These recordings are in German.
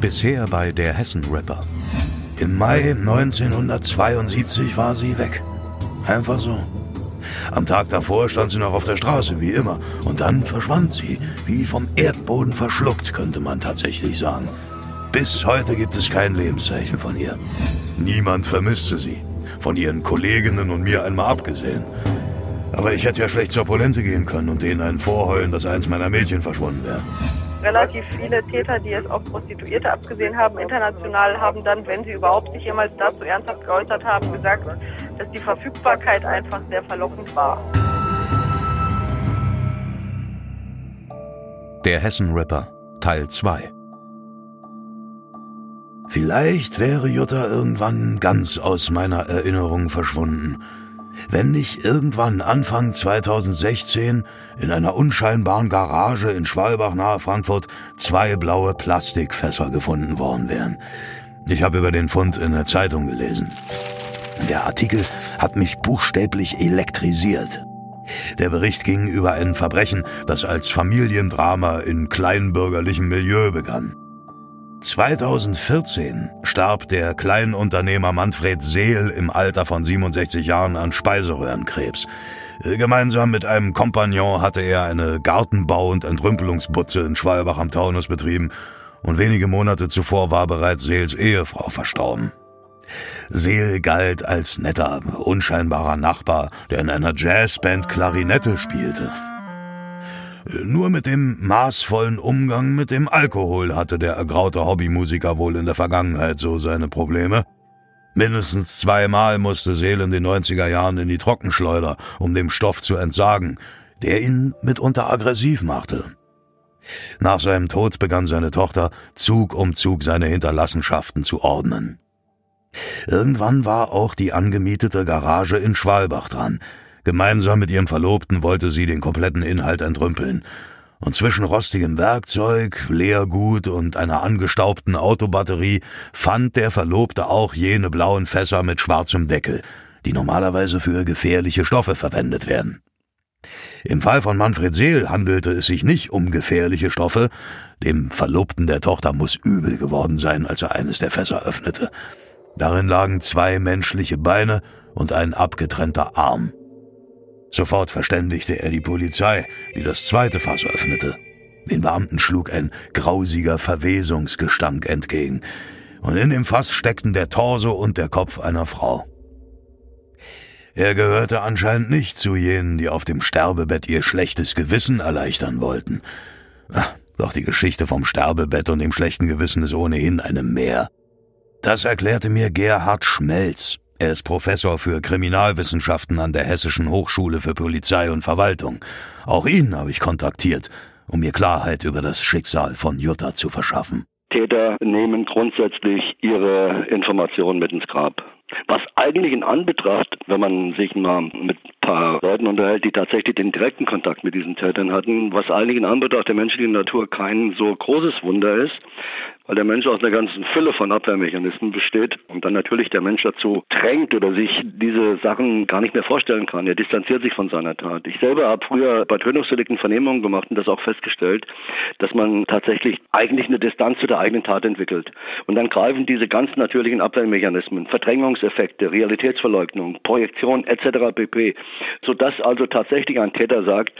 Bisher bei der Hessen Rapper. Im Mai 1972 war sie weg. Einfach so. Am Tag davor stand sie noch auf der Straße, wie immer. Und dann verschwand sie, wie vom Erdboden verschluckt, könnte man tatsächlich sagen. Bis heute gibt es kein Lebenszeichen von ihr. Niemand vermisste sie. Von ihren Kolleginnen und mir einmal abgesehen. Aber ich hätte ja schlecht zur Polente gehen können und denen einen vorheulen, dass eins meiner Mädchen verschwunden wäre. Relativ viele Täter, die es auf Prostituierte abgesehen haben, international, haben dann, wenn sie überhaupt sich jemals dazu ernsthaft geäußert haben, gesagt, dass die Verfügbarkeit einfach sehr verlockend war. Der Hessen-Rapper Teil 2 Vielleicht wäre Jutta irgendwann ganz aus meiner Erinnerung verschwunden wenn nicht irgendwann Anfang 2016 in einer unscheinbaren Garage in Schwalbach nahe Frankfurt zwei blaue Plastikfässer gefunden worden wären. Ich habe über den Fund in der Zeitung gelesen. Der Artikel hat mich buchstäblich elektrisiert. Der Bericht ging über ein Verbrechen, das als Familiendrama in kleinbürgerlichem Milieu begann. 2014 starb der Kleinunternehmer Manfred Seel im Alter von 67 Jahren an Speiseröhrenkrebs. Gemeinsam mit einem Kompagnon hatte er eine Gartenbau- und Entrümpelungsbutze in Schwalbach am Taunus betrieben und wenige Monate zuvor war bereits Seels Ehefrau verstorben. Seel galt als netter, unscheinbarer Nachbar, der in einer Jazzband Klarinette spielte. Nur mit dem maßvollen Umgang mit dem Alkohol hatte der ergraute Hobbymusiker wohl in der Vergangenheit so seine Probleme. Mindestens zweimal musste Seel in den 90er Jahren in die Trockenschleuder, um dem Stoff zu entsagen, der ihn mitunter aggressiv machte. Nach seinem Tod begann seine Tochter Zug um Zug seine Hinterlassenschaften zu ordnen. Irgendwann war auch die angemietete Garage in Schwalbach dran, Gemeinsam mit ihrem Verlobten wollte sie den kompletten Inhalt entrümpeln. Und zwischen rostigem Werkzeug, Leergut und einer angestaubten Autobatterie fand der Verlobte auch jene blauen Fässer mit schwarzem Deckel, die normalerweise für gefährliche Stoffe verwendet werden. Im Fall von Manfred Seel handelte es sich nicht um gefährliche Stoffe. Dem Verlobten der Tochter muss übel geworden sein, als er eines der Fässer öffnete. Darin lagen zwei menschliche Beine und ein abgetrennter Arm. Sofort verständigte er die Polizei, die das zweite Fass öffnete. Den Beamten schlug ein grausiger Verwesungsgestank entgegen, und in dem Fass steckten der Torso und der Kopf einer Frau. Er gehörte anscheinend nicht zu jenen, die auf dem Sterbebett ihr schlechtes Gewissen erleichtern wollten. Ach, doch die Geschichte vom Sterbebett und dem schlechten Gewissen ist ohnehin eine Mehr. Das erklärte mir Gerhard Schmelz, er ist Professor für Kriminalwissenschaften an der Hessischen Hochschule für Polizei und Verwaltung. Auch ihn habe ich kontaktiert, um mir Klarheit über das Schicksal von Jutta zu verschaffen. Täter nehmen grundsätzlich ihre Informationen mit ins Grab. Was eigentlich in Anbetracht, wenn man sich mal mit ein paar Leuten unterhält, die tatsächlich den direkten Kontakt mit diesen Tätern hatten, was eigentlich in Anbetracht der menschlichen Natur kein so großes Wunder ist, weil der Mensch aus einer ganzen Fülle von Abwehrmechanismen besteht und dann natürlich der Mensch dazu drängt oder sich diese Sachen gar nicht mehr vorstellen kann. Er distanziert sich von seiner Tat. Ich selber habe früher bei Tötungsdelikten Vernehmungen gemacht und das auch festgestellt, dass man tatsächlich eigentlich eine Distanz zu der eigenen Tat entwickelt. Und dann greifen diese ganz natürlichen Abwehrmechanismen, Verdrängungseffekte, Realitätsverleugnung, Projektion etc. pp. Sodass also tatsächlich ein Täter sagt,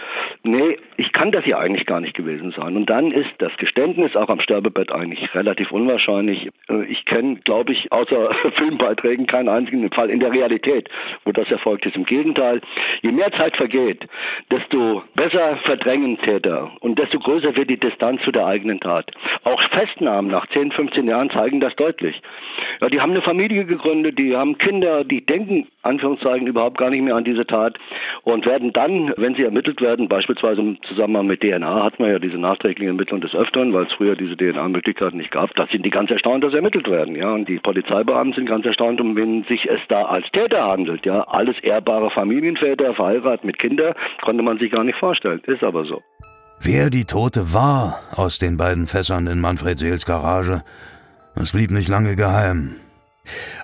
nee, ich kann das ja eigentlich gar nicht gewesen sein. Und dann ist das Geständnis auch am Sterbebett eigentlich relativ unwahrscheinlich. Äh, ich kenne, glaube ich, außer Filmbeiträgen keinen einzigen Fall in der Realität, wo das erfolgt ist. Im Gegenteil, je mehr Zeit vergeht, desto besser verdrängen Täter und desto größer wird die Distanz zu der eigenen Tat. Auch Festnahmen nach 10, 15 Jahren zeigen das deutlich. Ja, die haben eine Familie gegründet, die haben Kinder, die denken, Anführungszeichen, überhaupt gar nicht mehr an diese Tat und werden dann, wenn sie ermittelt werden, beispielsweise im Zusammenhang mit DNA, hat man ja diese nachträglichen Ermittlungen des Öfteren, weil es früher diese DNA-Möglichkeiten nicht gab, da sind die ganz erstaunt, dass ermittelt werden, ja. Und die Polizeibeamten sind ganz erstaunt, um wen sich es da als Täter handelt, ja. Alles ehrbare Familienväter, verheiratet mit Kindern, konnte man sich gar nicht vorstellen. Ist aber so. Wer die Tote war aus den beiden Fässern in Manfred Seels Garage, das blieb nicht lange geheim.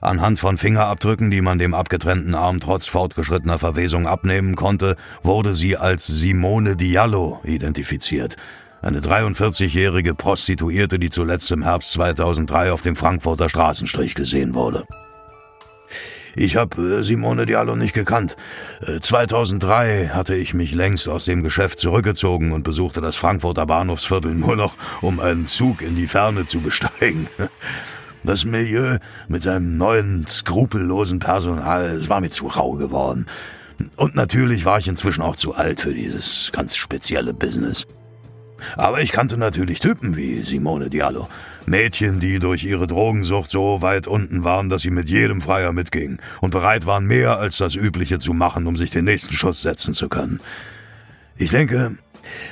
Anhand von Fingerabdrücken, die man dem abgetrennten Arm trotz fortgeschrittener Verwesung abnehmen konnte, wurde sie als Simone Diallo identifiziert – Eine 43-jährige Prostituierte, die zuletzt im Herbst 2003 auf dem Frankfurter Straßenstrich gesehen wurde. Ich habe äh, Simone Diallo nicht gekannt. 2003 äh, hatte ich mich längst aus dem Geschäft zurückgezogen und besuchte das Frankfurter Bahnhofsviertel nur noch, um einen Zug in die Ferne zu besteigen. Das Milieu mit seinem neuen, skrupellosen Personal, es war mir zu rau geworden. Und natürlich war ich inzwischen auch zu alt für dieses ganz spezielle Business. Aber ich kannte natürlich Typen wie Simone Diallo. Mädchen, die durch ihre Drogensucht so weit unten waren, dass sie mit jedem Freier mitgingen und bereit waren, mehr als das Übliche zu machen, um sich den nächsten Schuss setzen zu können. Ich denke,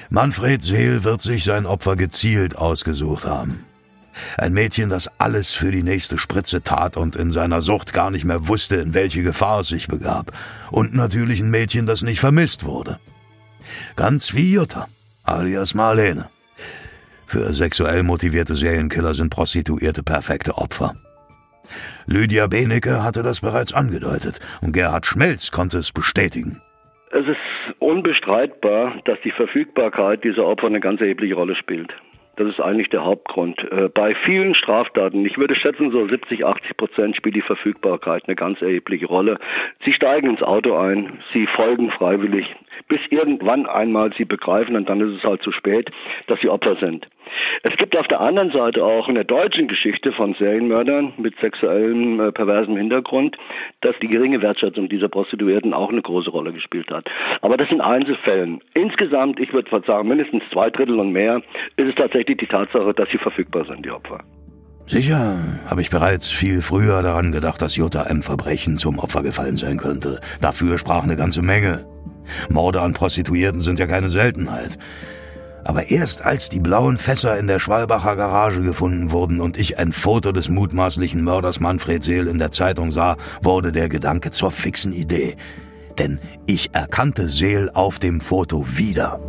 Manfred Seel wird sich sein Opfer gezielt ausgesucht haben. Ein Mädchen, das alles für die nächste Spritze tat und in seiner Sucht gar nicht mehr wusste, in welche Gefahr es sich begab. Und natürlich ein Mädchen, das nicht vermisst wurde. Ganz wie Jutta, alias Marlene. Für sexuell motivierte Serienkiller sind Prostituierte perfekte Opfer. Lydia Benecke hatte das bereits angedeutet und Gerhard Schmelz konnte es bestätigen. Es ist unbestreitbar, dass die Verfügbarkeit dieser Opfer eine ganz erhebliche Rolle spielt. Das ist eigentlich der Hauptgrund. Äh, bei vielen Straftaten, ich würde schätzen, so 70, 80 Prozent spielt die Verfügbarkeit eine ganz erhebliche Rolle. Sie steigen ins Auto ein, sie folgen freiwillig, bis irgendwann einmal sie begreifen, und dann ist es halt zu spät, dass sie Opfer sind. Es gibt auf der anderen Seite auch in der deutschen Geschichte von Serienmördern mit sexuellem äh, perversem Hintergrund, dass die geringe Wertschätzung dieser Prostituierten auch eine große Rolle gespielt hat. Aber das sind Einzelfällen. Insgesamt, ich würde sagen, mindestens zwei Drittel und mehr, ist es tatsächlich die Tatsache, dass sie verfügbar sind, die Opfer. Sicher habe ich bereits viel früher daran gedacht, dass Jutta M. Verbrechen zum Opfer gefallen sein könnte. Dafür sprach eine ganze Menge. Morde an Prostituierten sind ja keine Seltenheit. Aber erst als die blauen Fässer in der Schwalbacher Garage gefunden wurden und ich ein Foto des mutmaßlichen Mörders Manfred Seel in der Zeitung sah, wurde der Gedanke zur fixen Idee. Denn ich erkannte Seel auf dem Foto wieder.